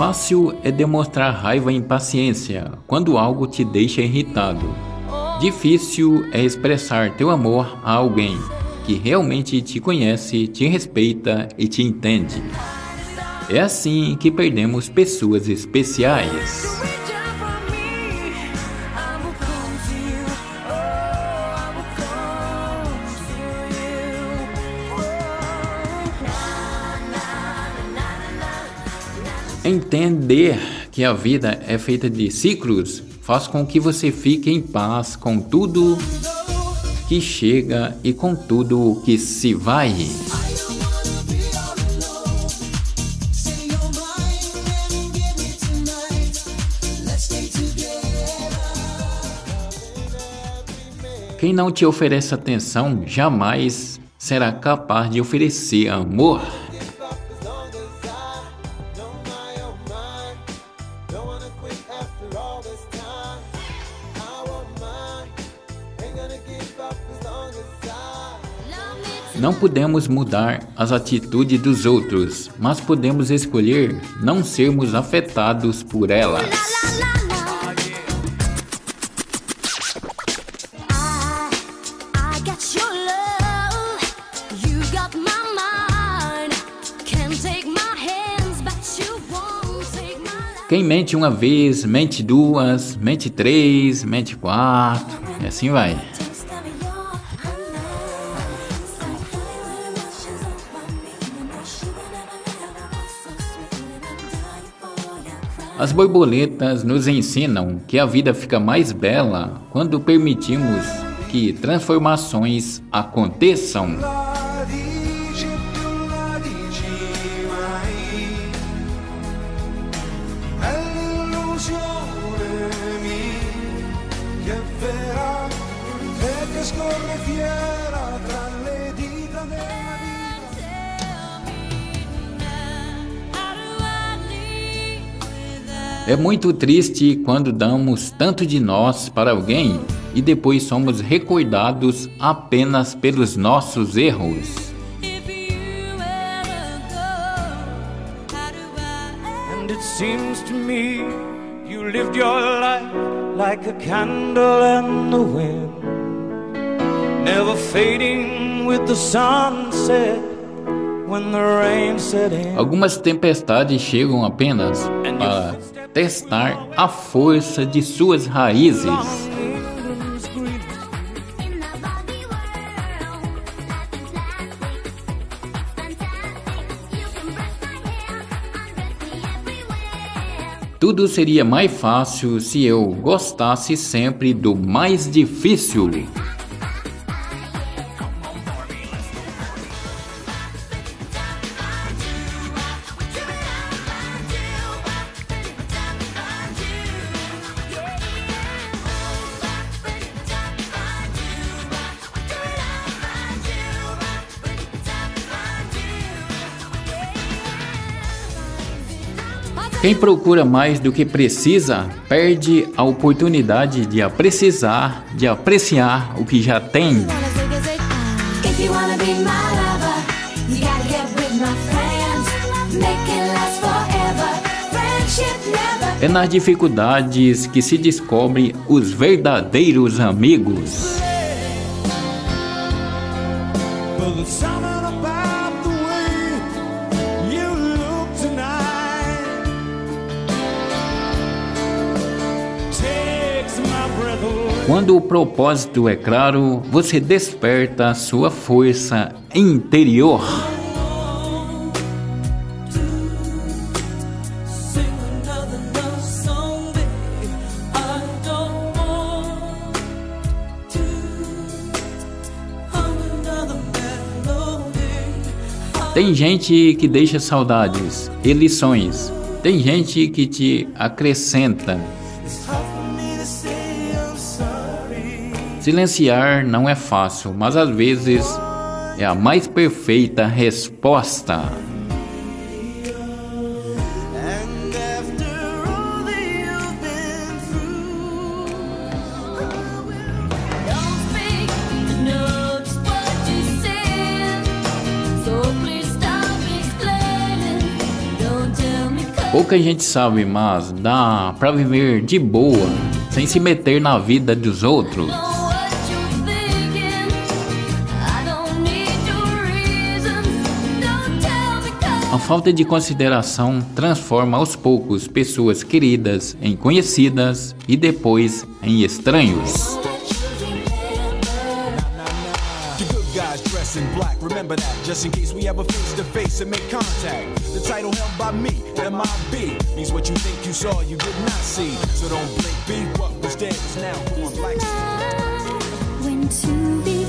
Fácil é demonstrar raiva e impaciência quando algo te deixa irritado. Difícil é expressar teu amor a alguém que realmente te conhece, te respeita e te entende. É assim que perdemos pessoas especiais. Entender que a vida é feita de ciclos faz com que você fique em paz com tudo que chega e com tudo que se vai. Quem não te oferece atenção jamais será capaz de oferecer amor. Não podemos mudar as atitudes dos outros, mas podemos escolher não sermos afetados por elas. Quem mente uma vez, mente duas, mente três, mente quatro, e assim vai. As borboletas nos ensinam que a vida fica mais bela quando permitimos que transformações aconteçam. fiera É muito triste quando damos tanto de nós para alguém e depois somos recordados apenas pelos nossos erros. And it seems to me you lived your life like a candle in the wind, never fading with the sunset. Algumas tempestades chegam apenas para testar a força de suas raízes. Tudo seria mais fácil se eu gostasse sempre do mais difícil. Quem procura mais do que precisa, perde a oportunidade de precisar, de apreciar o que já tem. É nas dificuldades que se descobre os verdadeiros amigos. Quando o propósito é claro, você desperta a sua força interior. Tem gente que deixa saudades e lições. Tem gente que te acrescenta Silenciar não é fácil, mas às vezes é a mais perfeita resposta. Pouca gente sabe, mas dá pra viver de boa, sem se meter na vida dos outros. A falta de consideração transforma aos poucos pessoas queridas em conhecidas e depois em estranhos. in black. Remember that, just in case we ever face to face and make contact. The title held by me, MIB, means what you think you saw, you did not see. So don't blink, be what was dead is now born black. When two become